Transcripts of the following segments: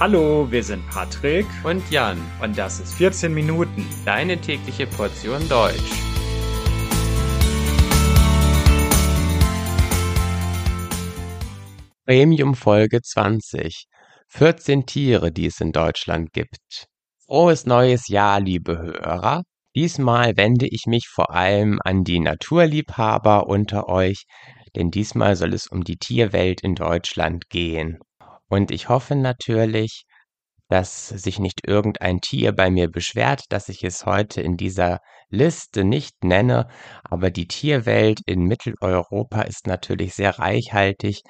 Hallo, wir sind Patrick und Jan und das ist 14 Minuten, deine tägliche Portion Deutsch. Premium Folge 20. 14 Tiere, die es in Deutschland gibt. Frohes neues Jahr, liebe Hörer. Diesmal wende ich mich vor allem an die Naturliebhaber unter euch, denn diesmal soll es um die Tierwelt in Deutschland gehen. Und ich hoffe natürlich, dass sich nicht irgendein Tier bei mir beschwert, dass ich es heute in dieser Liste nicht nenne, aber die Tierwelt in Mitteleuropa ist natürlich sehr reichhaltig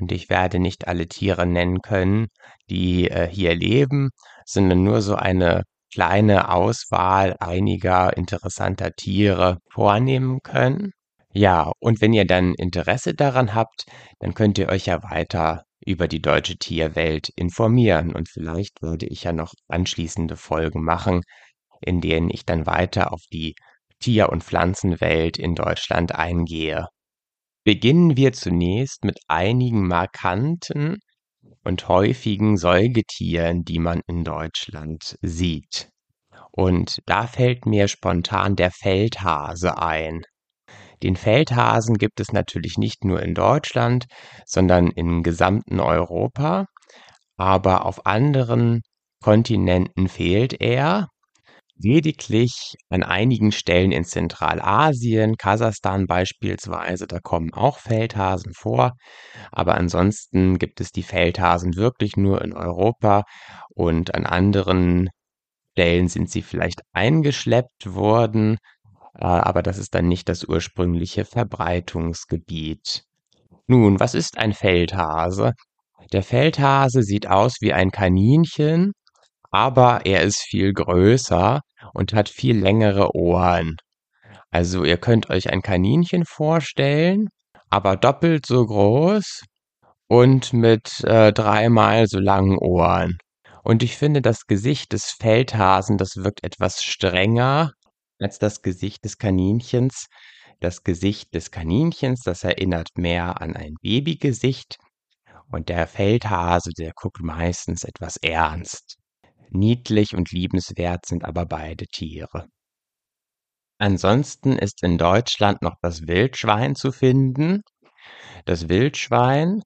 und ich werde nicht alle Tiere nennen können, die äh, hier leben, sondern nur so eine kleine Auswahl einiger interessanter Tiere vornehmen können. Ja, und wenn ihr dann Interesse daran habt, dann könnt ihr euch ja weiter über die deutsche Tierwelt informieren. Und vielleicht würde ich ja noch anschließende Folgen machen, in denen ich dann weiter auf die Tier- und Pflanzenwelt in Deutschland eingehe. Beginnen wir zunächst mit einigen markanten und häufigen Säugetieren, die man in Deutschland sieht. Und da fällt mir spontan der Feldhase ein. Den Feldhasen gibt es natürlich nicht nur in Deutschland, sondern im gesamten Europa, aber auf anderen Kontinenten fehlt er. Lediglich an einigen Stellen in Zentralasien, Kasachstan beispielsweise, da kommen auch Feldhasen vor, aber ansonsten gibt es die Feldhasen wirklich nur in Europa. Und an anderen Stellen sind sie vielleicht eingeschleppt worden, aber das ist dann nicht das ursprüngliche Verbreitungsgebiet. Nun, was ist ein Feldhase? Der Feldhase sieht aus wie ein Kaninchen, aber er ist viel größer und hat viel längere Ohren. Also ihr könnt euch ein Kaninchen vorstellen, aber doppelt so groß und mit äh, dreimal so langen Ohren. Und ich finde, das Gesicht des Feldhasen, das wirkt etwas strenger als das Gesicht des Kaninchens. Das Gesicht des Kaninchens, das erinnert mehr an ein Babygesicht. Und der Feldhase, der guckt meistens etwas ernst. Niedlich und liebenswert sind aber beide Tiere. Ansonsten ist in Deutschland noch das Wildschwein zu finden. Das Wildschwein,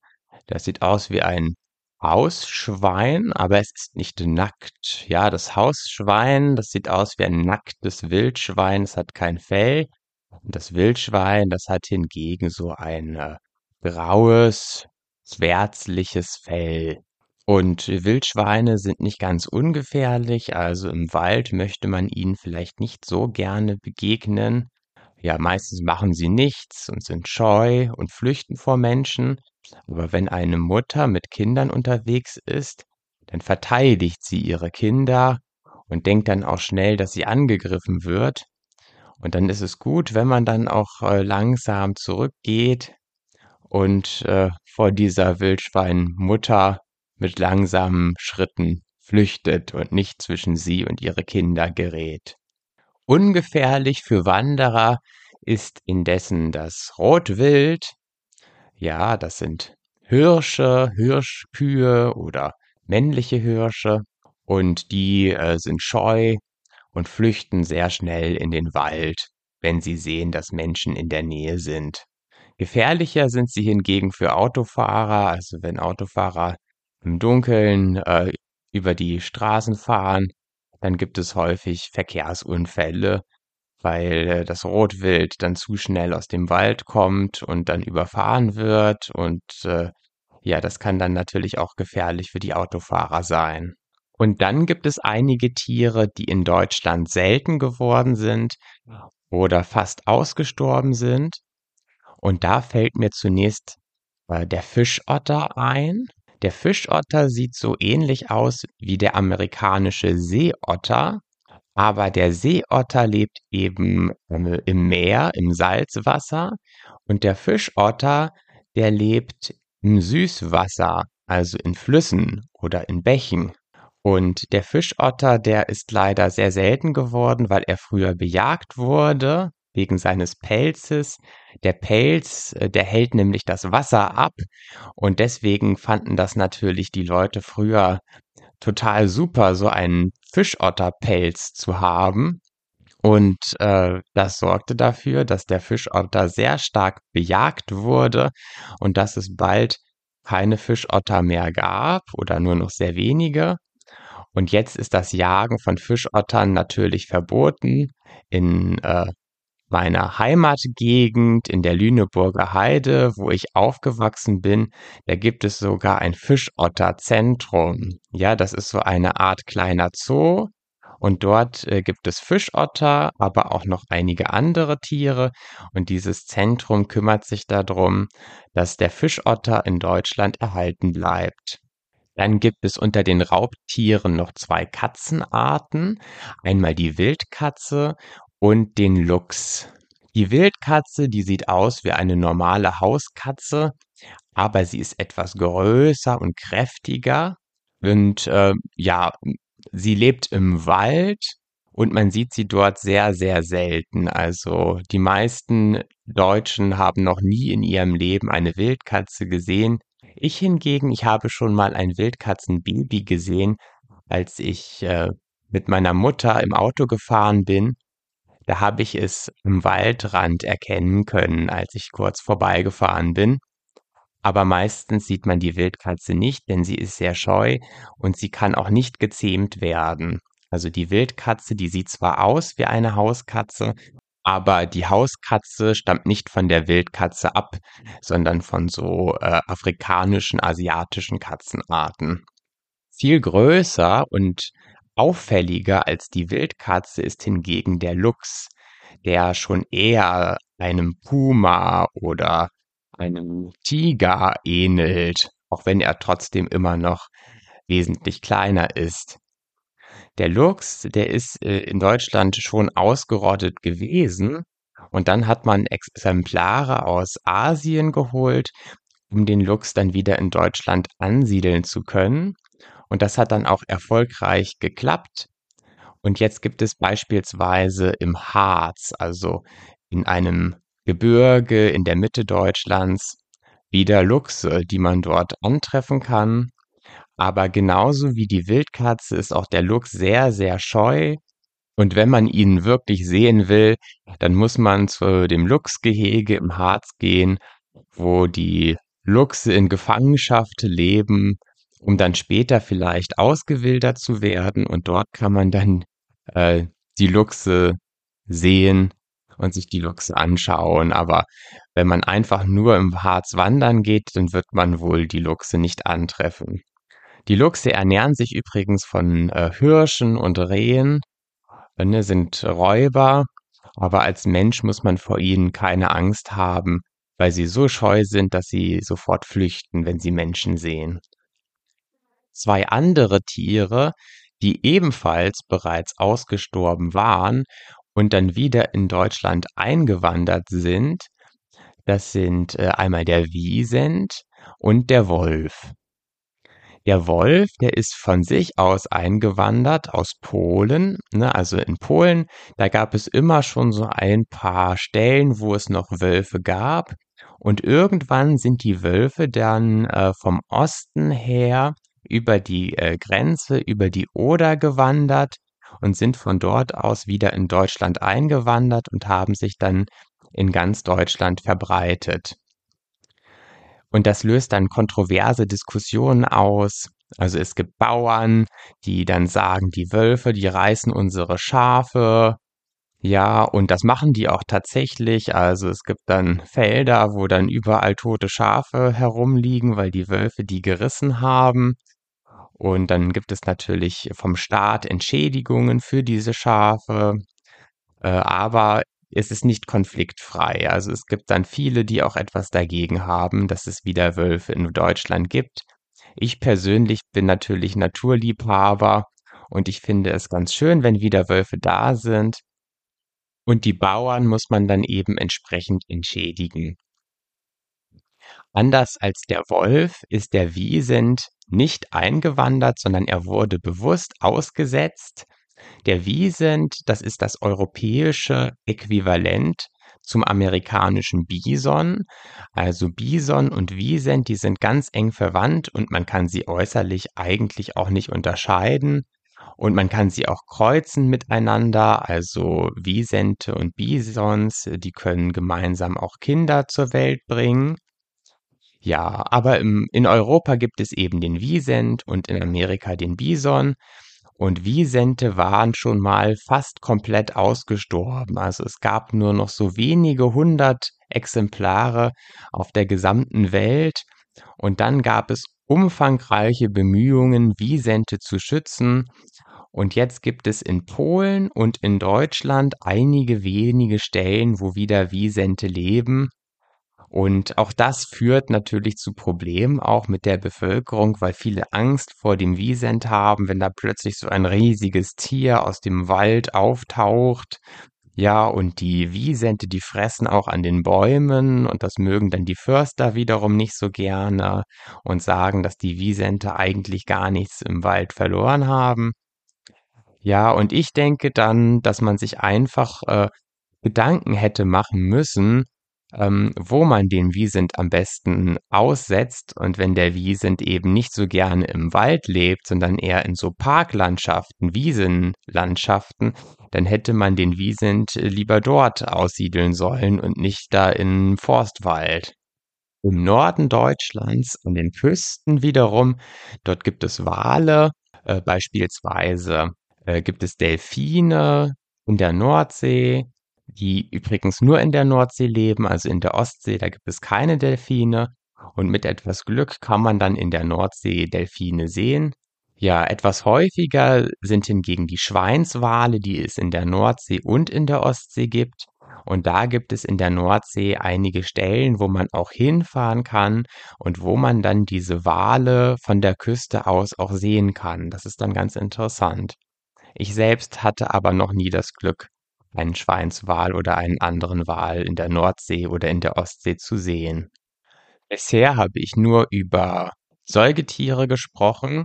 das sieht aus wie ein Hausschwein, aber es ist nicht nackt. Ja, das Hausschwein, das sieht aus wie ein nacktes Wildschwein, es hat kein Fell. Und das Wildschwein, das hat hingegen so ein äh, graues, schwärzliches Fell. Und Wildschweine sind nicht ganz ungefährlich, also im Wald möchte man ihnen vielleicht nicht so gerne begegnen. Ja, meistens machen sie nichts und sind scheu und flüchten vor Menschen. Aber wenn eine Mutter mit Kindern unterwegs ist, dann verteidigt sie ihre Kinder und denkt dann auch schnell, dass sie angegriffen wird. Und dann ist es gut, wenn man dann auch äh, langsam zurückgeht und äh, vor dieser Wildschweinmutter mit langsamen Schritten flüchtet und nicht zwischen sie und ihre Kinder gerät. Ungefährlich für Wanderer ist indessen das Rotwild, ja, das sind Hirsche, Hirschkühe oder männliche Hirsche und die äh, sind scheu und flüchten sehr schnell in den Wald, wenn sie sehen, dass Menschen in der Nähe sind. Gefährlicher sind sie hingegen für Autofahrer, also wenn Autofahrer im Dunkeln äh, über die Straßen fahren, dann gibt es häufig Verkehrsunfälle weil äh, das Rotwild dann zu schnell aus dem Wald kommt und dann überfahren wird und äh, ja, das kann dann natürlich auch gefährlich für die Autofahrer sein. Und dann gibt es einige Tiere, die in Deutschland selten geworden sind oder fast ausgestorben sind. Und da fällt mir zunächst äh, der Fischotter ein. Der Fischotter sieht so ähnlich aus wie der amerikanische Seeotter, aber der Seeotter lebt eben ähm, im Meer, im Salzwasser und der Fischotter, der lebt im Süßwasser, also in Flüssen oder in Bächen. Und der Fischotter, der ist leider sehr selten geworden, weil er früher bejagt wurde wegen seines Pelzes. Der Pelz, äh, der hält nämlich das Wasser ab und deswegen fanden das natürlich die Leute früher total super, so einen Fischotterpelz zu haben. Und äh, das sorgte dafür, dass der Fischotter sehr stark bejagt wurde und dass es bald keine Fischotter mehr gab oder nur noch sehr wenige. Und jetzt ist das Jagen von Fischottern natürlich verboten. In äh, meiner Heimatgegend in der Lüneburger Heide, wo ich aufgewachsen bin, da gibt es sogar ein Fischotterzentrum. Ja, das ist so eine Art kleiner Zoo. Und dort äh, gibt es Fischotter, aber auch noch einige andere Tiere. Und dieses Zentrum kümmert sich darum, dass der Fischotter in Deutschland erhalten bleibt. Dann gibt es unter den Raubtieren noch zwei Katzenarten. Einmal die Wildkatze und den Luchs. Die Wildkatze, die sieht aus wie eine normale Hauskatze, aber sie ist etwas größer und kräftiger. Und äh, ja, sie lebt im Wald und man sieht sie dort sehr, sehr selten. Also die meisten Deutschen haben noch nie in ihrem Leben eine Wildkatze gesehen. Ich hingegen, ich habe schon mal ein Wildkatzenbaby gesehen, als ich äh, mit meiner Mutter im Auto gefahren bin. Da habe ich es im Waldrand erkennen können, als ich kurz vorbeigefahren bin. Aber meistens sieht man die Wildkatze nicht, denn sie ist sehr scheu und sie kann auch nicht gezähmt werden. Also die Wildkatze, die sieht zwar aus wie eine Hauskatze, aber die Hauskatze stammt nicht von der Wildkatze ab, sondern von so äh, afrikanischen, asiatischen Katzenarten. Viel größer und auffälliger als die Wildkatze ist hingegen der Luchs, der schon eher einem Puma oder einem Tiger ähnelt, auch wenn er trotzdem immer noch wesentlich kleiner ist. Der Luchs, der ist äh, in Deutschland schon ausgerottet gewesen und dann hat man Exemplare aus Asien geholt, um den Luchs dann wieder in Deutschland ansiedeln zu können. Und das hat dann auch erfolgreich geklappt. Und jetzt gibt es beispielsweise im Harz, also in einem Gebirge in der Mitte Deutschlands, wieder Luchse, die man dort antreffen kann. Aber genauso wie die Wildkatze ist auch der Luchs sehr, sehr scheu. Und wenn man ihn wirklich sehen will, dann muss man zu dem Luchsgehege im Harz gehen, wo die Luchse in Gefangenschaft leben, um dann später vielleicht ausgewildert zu werden. Und dort kann man dann äh, die Luchse sehen und sich die Luchse anschauen. Aber wenn man einfach nur im Harz wandern geht, dann wird man wohl die Luchse nicht antreffen. Die Luchse ernähren sich übrigens von äh, Hirschen und Rehen, äh, ne, sind Räuber, aber als Mensch muss man vor ihnen keine Angst haben, weil sie so scheu sind, dass sie sofort flüchten, wenn sie Menschen sehen. Zwei andere Tiere, die ebenfalls bereits ausgestorben waren und dann wieder in Deutschland eingewandert sind, das sind äh, einmal der Wiesent und der Wolf. Der Wolf, der ist von sich aus eingewandert aus Polen. Ne? Also in Polen, da gab es immer schon so ein paar Stellen, wo es noch Wölfe gab. Und irgendwann sind die Wölfe dann äh, vom Osten her über die äh, Grenze, über die Oder gewandert und sind von dort aus wieder in Deutschland eingewandert und haben sich dann in ganz Deutschland verbreitet. Und das löst dann kontroverse Diskussionen aus. Also es gibt Bauern, die dann sagen, die Wölfe, die reißen unsere Schafe. Ja, und das machen die auch tatsächlich. Also es gibt dann Felder, wo dann überall tote Schafe herumliegen, weil die Wölfe die gerissen haben. Und dann gibt es natürlich vom Staat Entschädigungen für diese Schafe. Äh, aber es ist nicht konfliktfrei. Also es gibt dann viele, die auch etwas dagegen haben, dass es wieder Wölfe in Deutschland gibt. Ich persönlich bin natürlich Naturliebhaber und ich finde es ganz schön, wenn wieder Wölfe da sind. Und die Bauern muss man dann eben entsprechend entschädigen. Anders als der Wolf ist der Wiesent nicht eingewandert, sondern er wurde bewusst ausgesetzt der Wiesent, das ist das europäische Äquivalent zum amerikanischen Bison. Also Bison und Wiesent, die sind ganz eng verwandt und man kann sie äußerlich eigentlich auch nicht unterscheiden. Und man kann sie auch kreuzen miteinander, also Wiesente und Bisons, die können gemeinsam auch Kinder zur Welt bringen. Ja, aber im, in Europa gibt es eben den Wiesent und in Amerika den Bison. Und Wiesente waren schon mal fast komplett ausgestorben. Also es gab nur noch so wenige hundert Exemplare auf der gesamten Welt. Und dann gab es umfangreiche Bemühungen, Wiesente zu schützen. Und jetzt gibt es in Polen und in Deutschland einige wenige Stellen, wo wieder Wiesente leben. Und auch das führt natürlich zu Problemen auch mit der Bevölkerung, weil viele Angst vor dem Wiesent haben, wenn da plötzlich so ein riesiges Tier aus dem Wald auftaucht. Ja, und die Wiesente, die fressen auch an den Bäumen und das mögen dann die Förster wiederum nicht so gerne und sagen, dass die Wiesente eigentlich gar nichts im Wald verloren haben. Ja, und ich denke dann, dass man sich einfach äh, Gedanken hätte machen müssen, ähm, wo man den Wiesent am besten aussetzt. Und wenn der Wiesent eben nicht so gerne im Wald lebt, sondern eher in so Parklandschaften, Wiesenlandschaften, dann hätte man den Wiesent lieber dort aussiedeln sollen und nicht da in Forstwald. Im Norden Deutschlands, an den Küsten wiederum, dort gibt es Wale, äh, beispielsweise äh, gibt es Delfine in der Nordsee, die übrigens nur in der Nordsee leben, also in der Ostsee, da gibt es keine Delfine. Und mit etwas Glück kann man dann in der Nordsee Delfine sehen. Ja, etwas häufiger sind hingegen die Schweinswale, die es in der Nordsee und in der Ostsee gibt. Und da gibt es in der Nordsee einige Stellen, wo man auch hinfahren kann und wo man dann diese Wale von der Küste aus auch sehen kann. Das ist dann ganz interessant. Ich selbst hatte aber noch nie das Glück, einen Schweinswal oder einen anderen Wal in der Nordsee oder in der Ostsee zu sehen. Bisher habe ich nur über Säugetiere gesprochen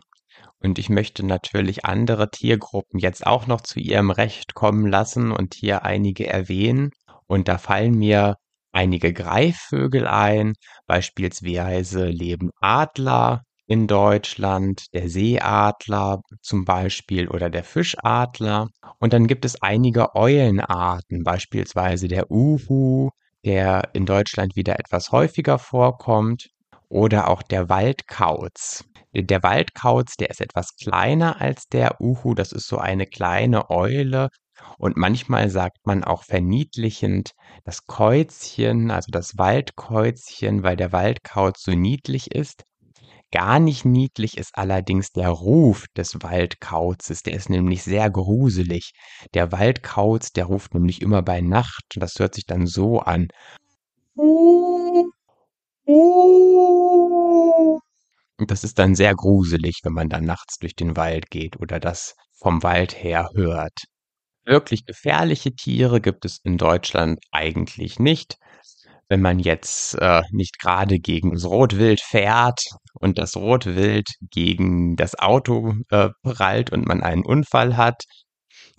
und ich möchte natürlich andere Tiergruppen jetzt auch noch zu ihrem Recht kommen lassen und hier einige erwähnen. Und da fallen mir einige Greifvögel ein, beispielsweise leben Adler in Deutschland, der Seeadler zum Beispiel oder der Fischadler. Und dann gibt es einige Eulenarten, beispielsweise der Uhu, der in Deutschland wieder etwas häufiger vorkommt, oder auch der Waldkauz. Der Waldkauz, der ist etwas kleiner als der Uhu, das ist so eine kleine Eule. Und manchmal sagt man auch verniedlichend das Käuzchen, also das Waldkäuzchen, weil der Waldkauz so niedlich ist. Gar nicht niedlich ist allerdings der Ruf des Waldkauzes, der ist nämlich sehr gruselig. Der Waldkauz, der ruft nämlich immer bei Nacht das hört sich dann so an. Und das ist dann sehr gruselig, wenn man dann nachts durch den Wald geht oder das vom Wald her hört. Wirklich gefährliche Tiere gibt es in Deutschland eigentlich nicht wenn man jetzt äh, nicht gerade gegen das Rotwild fährt und das Rotwild gegen das Auto äh, prallt und man einen Unfall hat,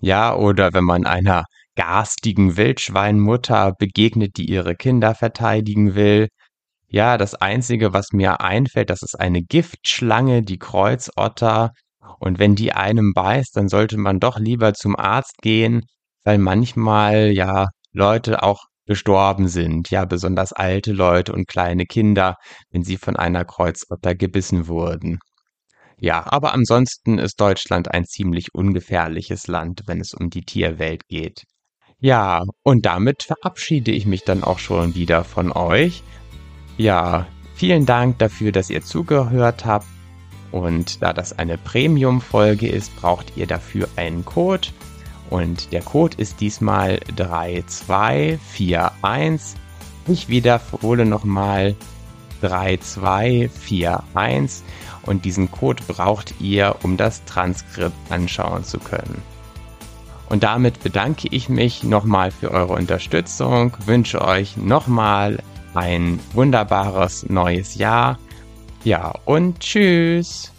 ja, oder wenn man einer garstigen Wildschweinmutter begegnet, die ihre Kinder verteidigen will. Ja, das Einzige, was mir einfällt, das ist eine Giftschlange, die Kreuzotter. Und wenn die einem beißt, dann sollte man doch lieber zum Arzt gehen, weil manchmal ja Leute auch gestorben sind, ja, besonders alte Leute und kleine Kinder, wenn sie von einer Kreuzotter gebissen wurden. Ja, aber ansonsten ist Deutschland ein ziemlich ungefährliches Land, wenn es um die Tierwelt geht. Ja, und damit verabschiede ich mich dann auch schon wieder von euch. Ja, vielen Dank dafür, dass ihr zugehört habt. Und da das eine Premium-Folge ist, braucht ihr dafür einen Code. Und der Code ist diesmal 3241. Ich wiederhole nochmal 3241 und diesen Code braucht ihr, um das Transkript anschauen zu können. Und damit bedanke ich mich nochmal für eure Unterstützung, wünsche euch nochmal ein wunderbares neues Jahr. Ja, und tschüss.